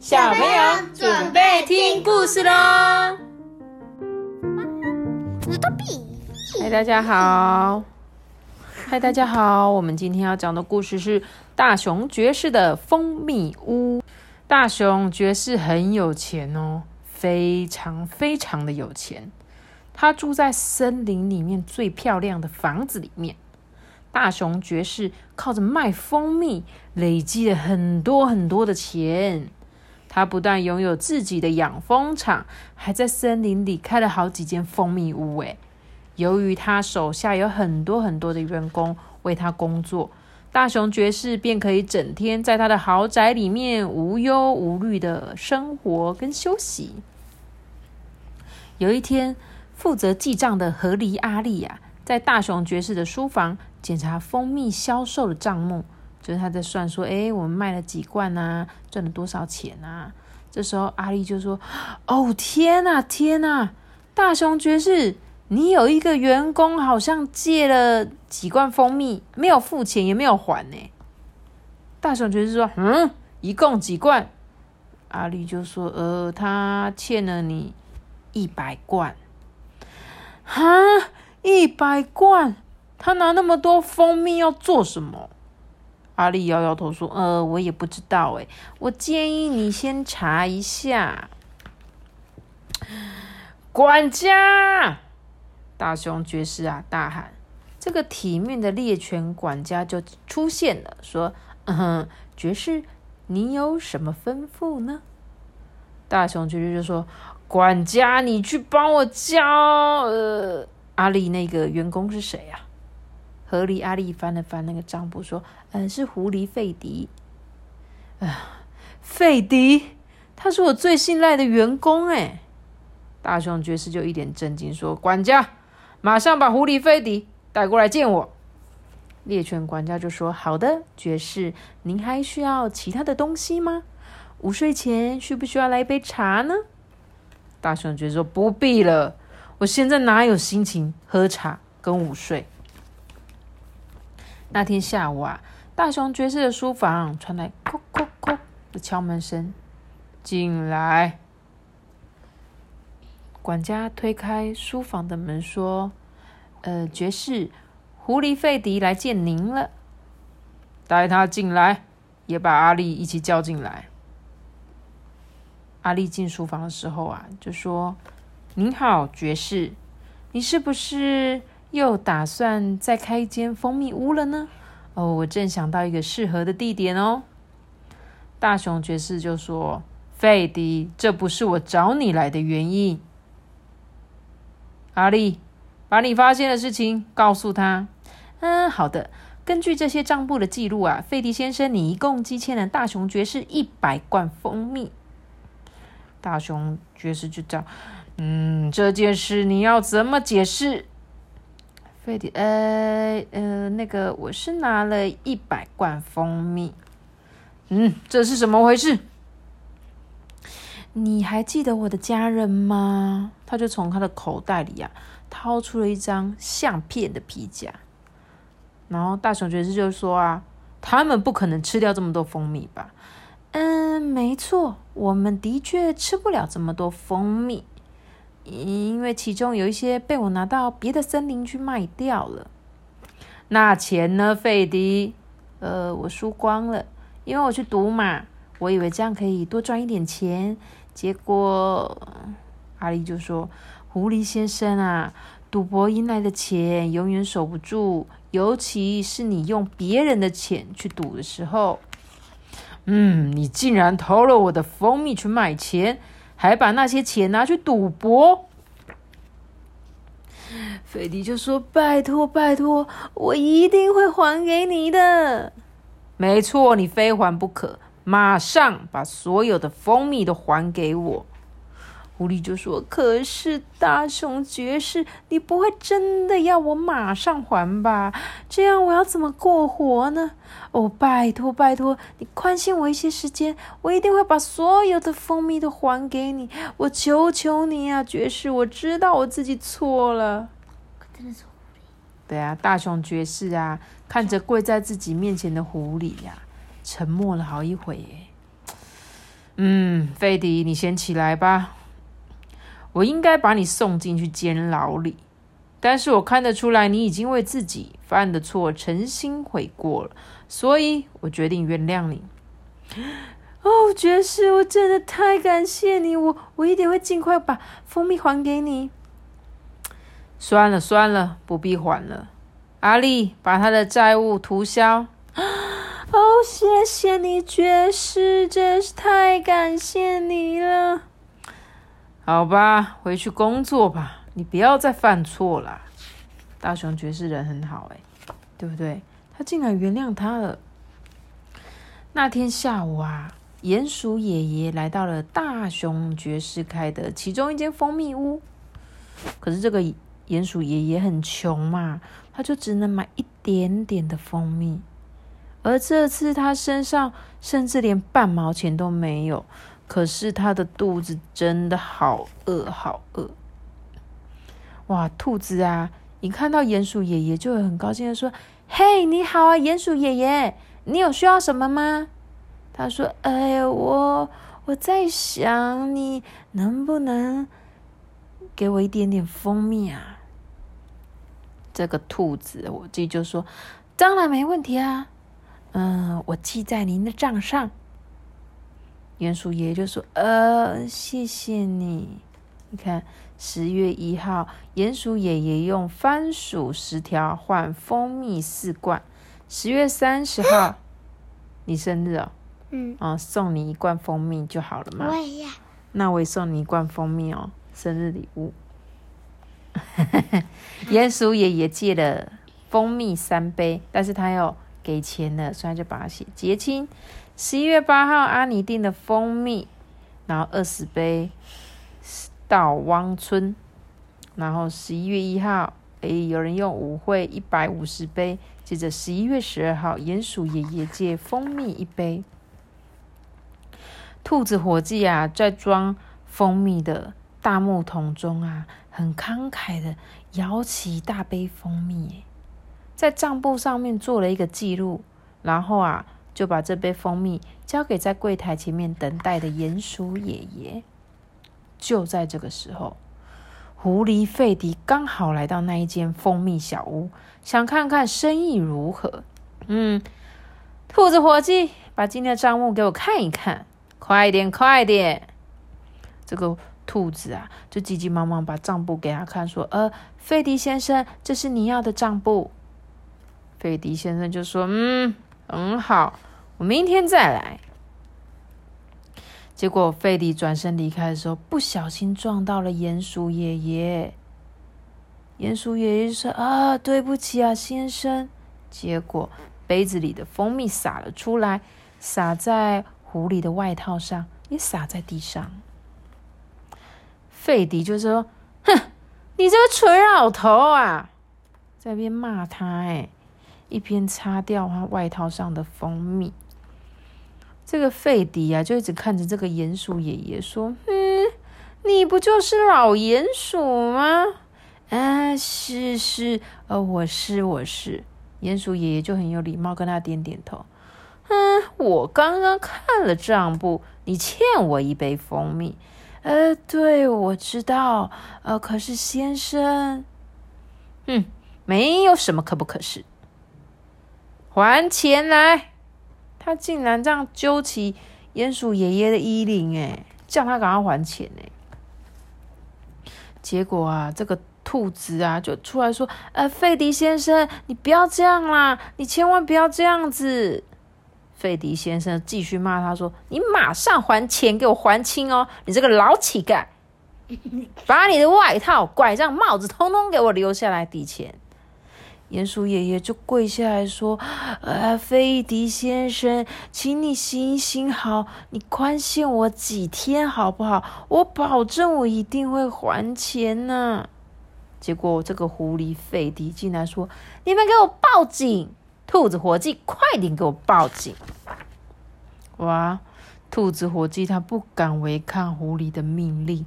小朋友准备听故事喽！嗨，大家好！嗨，大家好！我们今天要讲的故事是大熊爵士的蜂蜜屋。大熊爵士很有钱哦，非常非常的有钱。他住在森林里面最漂亮的房子里面。大熊爵士靠着卖蜂蜜，累积了很多很多的钱。他不但拥有自己的养蜂场，还在森林里开了好几间蜂蜜屋。诶，由于他手下有很多很多的员工为他工作，大熊爵士便可以整天在他的豪宅里面无忧无虑的生活跟休息。有一天，负责记账的河狸阿丽呀，在大熊爵士的书房。检查蜂蜜销售的账目，就是他在算说：“哎，我们卖了几罐啊？赚了多少钱啊？”这时候阿丽就说：“哦，天哪，天哪！大熊爵士，你有一个员工好像借了几罐蜂蜜，没有付钱，也没有还呢。”大熊爵士说：“嗯，一共几罐？”阿丽就说：“呃，他欠了你一百罐。”哈，一百罐。他拿那么多蜂蜜要做什么？阿丽摇摇头说：“呃，我也不知道哎，我建议你先查一下。”管家，大熊爵士啊，大喊：“这个体面的猎犬管家就出现了，说：‘嗯哼，爵士，你有什么吩咐呢？’大熊爵士就说：‘管家，你去帮我叫呃，阿丽那个员工是谁呀？’”河狸阿力翻了翻那个账簿，说：“嗯，是狐狸费迪。啊，费迪，他是我最信赖的员工。”哎，大熊爵士就一脸震惊，说：“管家，马上把狐狸费迪带过来见我。”猎犬管家就说：“好的，爵士，您还需要其他的东西吗？午睡前需不需要来一杯茶呢？”大熊爵士说：“不必了，我现在哪有心情喝茶跟午睡。”那天下午啊，大熊爵士的书房传来“叩叩叩”的敲门声。进来，管家推开书房的门说：“呃，爵士，狐狸费迪来见您了。带他进来，也把阿丽一起叫进来。”阿丽进书房的时候啊，就说：“您好，爵士，你是不是？”又打算再开一间蜂蜜屋了呢？哦，我正想到一个适合的地点哦。大熊爵士就说：“费迪，这不是我找你来的原因。”阿丽，把你发现的事情告诉他。嗯，好的。根据这些账簿的记录啊，费迪先生，你一共积欠了大熊爵士一百罐蜂蜜。大熊爵士就讲：“嗯，这件事你要怎么解释？”费迪，呃呃，那个，我是拿了一百罐蜂蜜。嗯，这是怎么回事？你还记得我的家人吗？他就从他的口袋里啊，掏出了一张相片的皮夹。然后大熊爵士就说啊，他们不可能吃掉这么多蜂蜜吧？嗯，没错，我们的确吃不了这么多蜂蜜。因为其中有一些被我拿到别的森林去卖掉了，那钱呢，费迪？呃，我输光了，因为我去赌马，我以为这样可以多赚一点钱。结果阿丽就说：“狐狸先生啊，赌博赢来的钱永远守不住，尤其是你用别人的钱去赌的时候。”嗯，你竟然偷了我的蜂蜜去卖钱！还把那些钱拿去赌博，菲迪就说：“拜托，拜托，我一定会还给你的。”没错，你非还不可，马上把所有的蜂蜜都还给我。狐狸就说：“可是大熊爵士，你不会真的要我马上还吧？这样我要怎么过活呢？哦，拜托拜托，你宽限我一些时间，我一定会把所有的蜂蜜都还给你。我求求你啊，爵士！我知道我自己错了。”真的是狐狸。对啊，大熊爵士啊，看着跪在自己面前的狐狸呀，沉默了好一会。嗯，费迪，你先起来吧。我应该把你送进去监牢里，但是我看得出来你已经为自己犯的错诚心悔过了，所以我决定原谅你。哦，爵士，我真的太感谢你，我我一定会尽快把蜂蜜还给你。算了算了，不必还了。阿丽，把他的债务涂销。哦，谢谢你，爵士，真是太感谢你了。好吧，回去工作吧，你不要再犯错了。大熊爵士人很好，哎，对不对？他竟然原谅他了。那天下午啊，鼹鼠爷爷来到了大熊爵士开的其中一间蜂蜜屋。可是这个鼹鼠爷爷很穷嘛，他就只能买一点点的蜂蜜。而这次他身上甚至连半毛钱都没有，可是他的肚子真的好饿，好饿！哇，兔子啊，一看到鼹鼠爷爷就会很高兴的说：“嘿，你好啊，鼹鼠爷爷，你有需要什么吗？”他说：“哎，我我在想，你能不能给我一点点蜂蜜啊？”这个兔子，我自己就说：“当然没问题啊。”嗯，我记在您的账上。鼹鼠爷爷就说：“呃，谢谢你。你看，十月一号，鼹鼠爷爷用番薯十条换蜂蜜四罐。十月三十号，你生日哦，嗯，哦，送你一罐蜂蜜就好了嘛。我也要。那我也送你一罐蜂蜜哦，生日礼物。鼹鼠爷爷借了蜂蜜三杯，但是他要。”给钱了，所以就把它写结清。十一月八号，阿尼订的蜂蜜，然后二十杯到汪村。然后十一月一号，哎，有人用舞会一百五十杯。接着十一月十二号，鼹鼠爷爷借蜂蜜一杯。兔子伙计啊，在装蜂蜜的大木桶中啊，很慷慨的舀起一大杯蜂蜜。在账簿上面做了一个记录，然后啊，就把这杯蜂蜜交给在柜台前面等待的鼹鼠爷爷。就在这个时候，狐狸费迪刚好来到那一间蜂蜜小屋，想看看生意如何。嗯，兔子伙计，把今天的账目给我看一看，快点，快点！这个兔子啊，就急急忙忙把账簿给他看，说：“呃，费迪先生，这是你要的账簿。”费迪先生就说：“嗯，很好，我明天再来。”结果费迪转身离开的时候，不小心撞到了鼹鼠爷爷。鼹鼠爷爷说：“啊，对不起啊，先生。”结果杯子里的蜂蜜洒了出来，洒在狐狸的外套上，也洒在地上。费迪就说：“哼，你这个蠢老头啊，在边骂他哎。”一边擦掉他外套上的蜂蜜，这个费迪啊，就一直看着这个鼹鼠爷爷说：“嗯，你不就是老鼹鼠吗？”啊，是是，呃，我是我是。鼹鼠爷爷就很有礼貌，跟他点点头。嗯，我刚刚看了账簿，你欠我一杯蜂蜜。呃，对，我知道。呃，可是先生，嗯，没有什么可不可是。还钱来！他竟然这样揪起鼹鼠爷爷的衣领，哎，叫他赶快还钱呢。结果啊，这个兔子啊就出来说：“呃，费迪先生，你不要这样啦，你千万不要这样子。”费迪先生继续骂他说：“你马上还钱，给我还清哦！你这个老乞丐，把你的外套、拐杖、帽子通通给我留下来抵钱。”鼹鼠爷爷就跪下来说：“呃，费迪先生，请你行行好，你宽限我几天好不好？我保证我一定会还钱呢。”结果这个狐狸费迪竟然说：“你们给我报警！兔子伙计，快点给我报警！”哇，兔子伙计他不敢违抗狐狸的命令，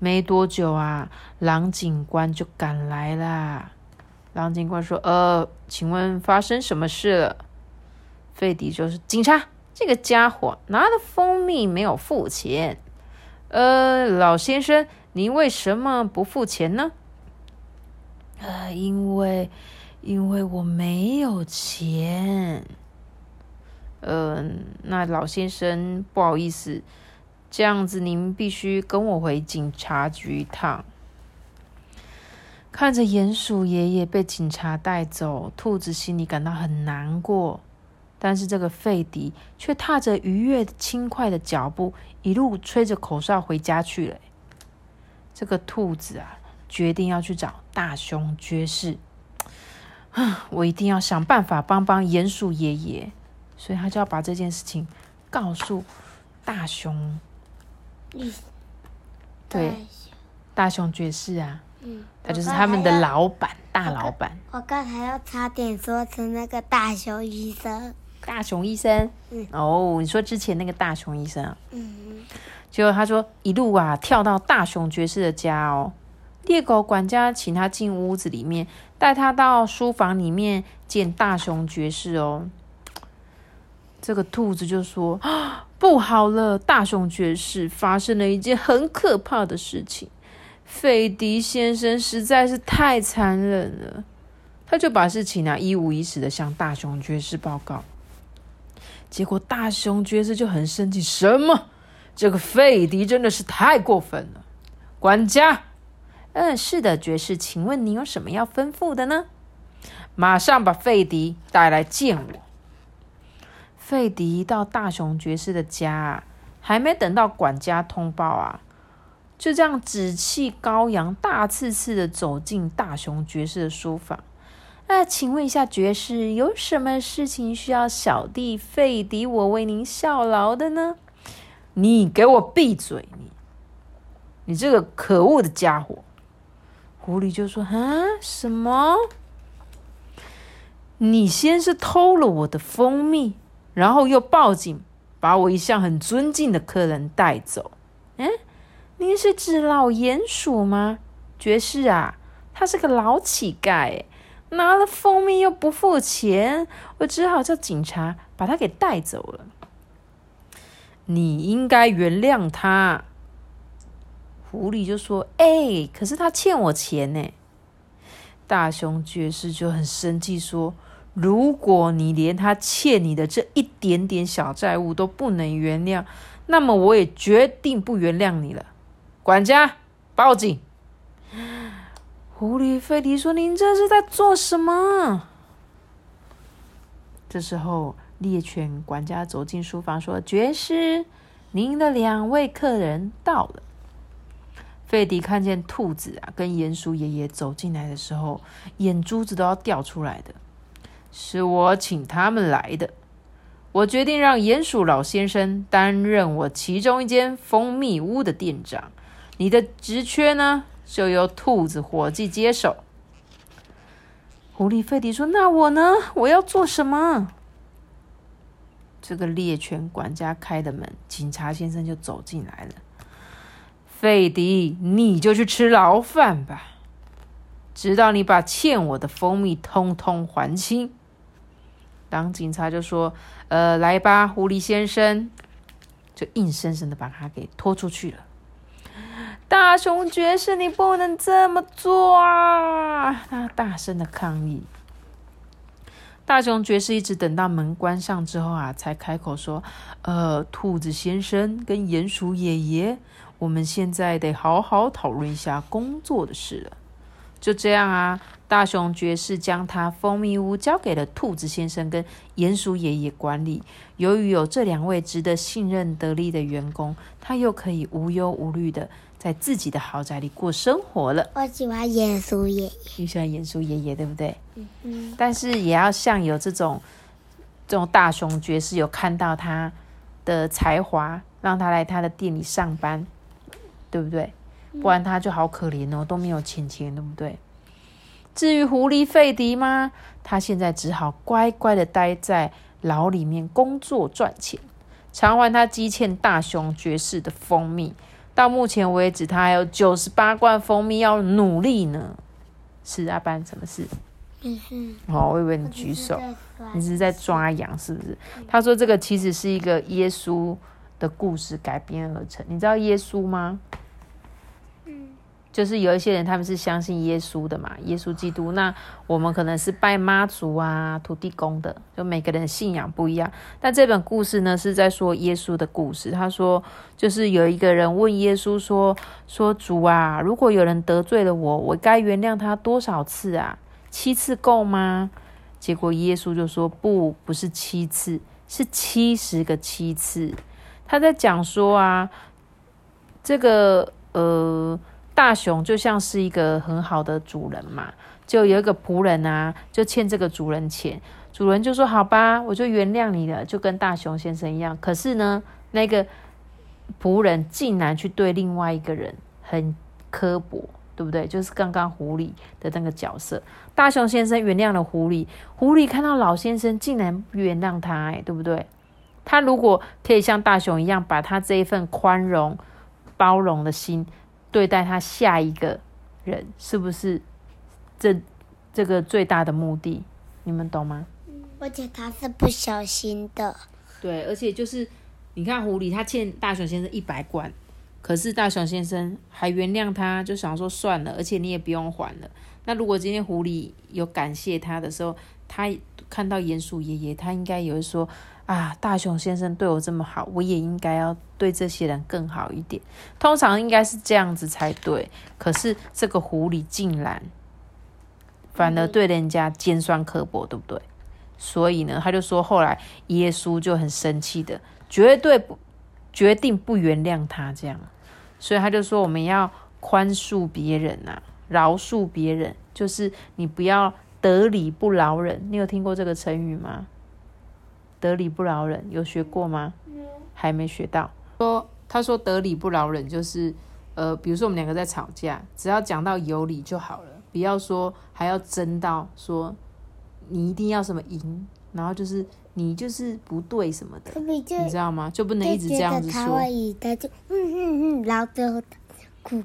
没多久啊，狼警官就赶来啦。狼警官说：“呃，请问发生什么事了？”费迪就是警察，这个家伙拿了蜂蜜没有付钱。呃，老先生，您为什么不付钱呢？呃，因为因为我没有钱。嗯，那老先生不好意思，这样子您必须跟我回警察局一趟。看着鼹鼠爷爷被警察带走，兔子心里感到很难过。但是这个费迪却踏着愉悦轻快的脚步，一路吹着口哨回家去了。这个兔子啊，决定要去找大熊爵士。啊，我一定要想办法帮帮鼹鼠爷爷。所以他就要把这件事情告诉大熊，对，大熊爵士啊，嗯，他就是他们的老板，大老板。我刚才要差点说成那个大熊医生，大熊医生，嗯，哦，你说之前那个大熊医生啊，嗯，结果他说一路啊跳到大熊爵士的家哦，猎狗管家请他进屋子里面，带他到书房里面见大熊爵士哦。这个兔子就说：“不好了，大熊爵士发生了一件很可怕的事情。费迪先生实在是太残忍了。”他就把事情啊一五一十的向大熊爵士报告。结果大熊爵士就很生气：“什么？这个费迪真的是太过分了！”管家，嗯，是的，爵士，请问你有什么要吩咐的呢？马上把费迪带来见我。费迪到大熊爵士的家，还没等到管家通报啊，就这样紫气高扬、大刺刺的走进大雄爵士的书房。那请问一下，爵士有什么事情需要小弟费迪我为您效劳的呢？你给我闭嘴！你，你这个可恶的家伙！狐狸就说：“啊，什么？你先是偷了我的蜂蜜。”然后又报警，把我一向很尊敬的客人带走。是指老鼹鼠吗？爵士啊，他是个老乞丐，拿了蜂蜜又不付钱，我只好叫警察把他给带走了。你应该原谅他。狐狸就说：“哎，可是他欠我钱呢。”大熊爵士就很生气说。如果你连他欠你的这一点点小债务都不能原谅，那么我也决定不原谅你了。管家，报警！狐狸费迪说：“您这是在做什么？”这时候，猎犬管家走进书房说：“爵士，您的两位客人到了。”费迪看见兔子啊跟鼹鼠爷爷走进来的时候，眼珠子都要掉出来的。是我请他们来的。我决定让鼹鼠老先生担任我其中一间蜂蜜屋的店长。你的职缺呢，就由兔子伙计接手。狐狸费迪说：“那我呢？我要做什么？”这个猎犬管家开的门，警察先生就走进来了。费迪，你就去吃牢饭吧，直到你把欠我的蜂蜜通通还清。当警察就说：“呃，来吧，狐狸先生。”就硬生生的把他给拖出去了。大熊爵士，你不能这么做啊！他大声的抗议。大熊爵士一直等到门关上之后啊，才开口说：“呃，兔子先生跟鼹鼠爷爷，我们现在得好好讨论一下工作的事了。”就这样啊，大熊爵士将他蜂蜜屋交给了兔子先生跟鼹鼠爷爷管理。由于有这两位值得信任得力的员工，他又可以无忧无虑的在自己的豪宅里过生活了。我喜欢鼹鼠爷爷，你喜欢鼹鼠爷爷对不对？嗯嗯。但是也要像有这种这种大雄爵士有看到他的才华，让他来他的店里上班，对不对？不然他就好可怜哦，都没有钱钱，对不对？至于狐狸费迪吗？他现在只好乖乖的待在牢里面工作赚钱，偿还他积欠大熊爵士的蜂蜜。到目前为止，他还有九十八罐蜂蜜要努力呢。是阿班，什么事？没事。哦，我以为你举手，你是是在抓羊是不是？他说这个其实是一个耶稣的故事改编而成。你知道耶稣吗？就是有一些人他们是相信耶稣的嘛，耶稣基督。那我们可能是拜妈祖啊、土地公的，就每个人信仰不一样。但这本故事呢是在说耶稣的故事。他说，就是有一个人问耶稣说：“说主啊，如果有人得罪了我，我该原谅他多少次啊？七次够吗？”结果耶稣就说：“不，不是七次，是七十个七次。”他在讲说啊，这个呃。大熊就像是一个很好的主人嘛，就有一个仆人啊，就欠这个主人钱，主人就说：“好吧，我就原谅你了。”就跟大熊先生一样。可是呢，那个仆人竟然去对另外一个人很刻薄，对不对？就是刚刚狐狸的那个角色。大熊先生原谅了狐狸，狐狸看到老先生竟然原谅他，哎，对不对？他如果可以像大熊一样，把他这一份宽容、包容的心。对待他下一个人，是不是这这个最大的目的？你们懂吗？而且他是不小心的。对，而且就是你看狐狸，他欠大熊先生一百贯，可是大熊先生还原谅他，就想说算了，而且你也不用还了。那如果今天狐狸有感谢他的时候，他看到鼹鼠爷爷，他应该也会说。啊，大熊先生对我这么好，我也应该要对这些人更好一点。通常应该是这样子才对。可是这个狐狸竟然反而对人家尖酸刻薄，对不对？所以呢，他就说，后来耶稣就很生气的，绝对不决定不原谅他这样。所以他就说，我们要宽恕别人呐，饶恕别人，就是你不要得理不饶人。你有听过这个成语吗？得理不饶人，有学过吗？还没学到。说他说得理不饶人，就是呃，比如说我们两个在吵架，只要讲到有理就好了，不要说还要争到说你一定要什么赢，然后就是你就是不对什么的，你知道吗？就不能一直这样子说。他就嗯嗯嗯，然后最后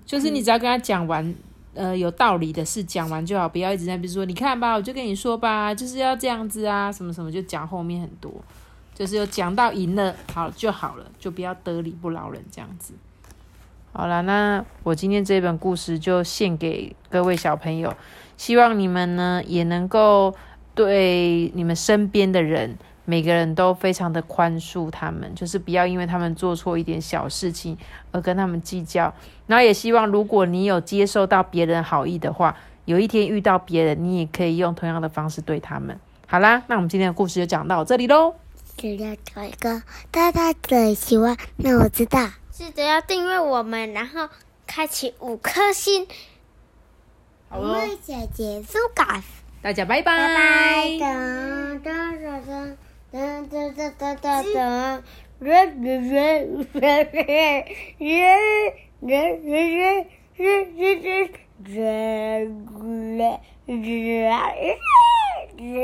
就是你只要跟他讲完。呃，有道理的事讲完就好，不要一直在比如说，你看吧，我就跟你说吧，就是要这样子啊，什么什么，就讲后面很多，就是有讲到赢了，好就好了，就不要得理不饶人这样子。好了，那我今天这本故事就献给各位小朋友，希望你们呢也能够对你们身边的人。每个人都非常的宽恕他们，就是不要因为他们做错一点小事情而跟他们计较。然后也希望，如果你有接受到别人好意的话，有一天遇到别人，你也可以用同样的方式对他们。好啦，那我们今天的故事就讲到这里喽。只要找一个大大的喜欢，那我知道，记得要订阅我们，然后开启五颗星。好喽，姐姐苏嘎，大家拜拜。拜拜。哒哒哒哒哒哒，人人人人人人人人人人人人人。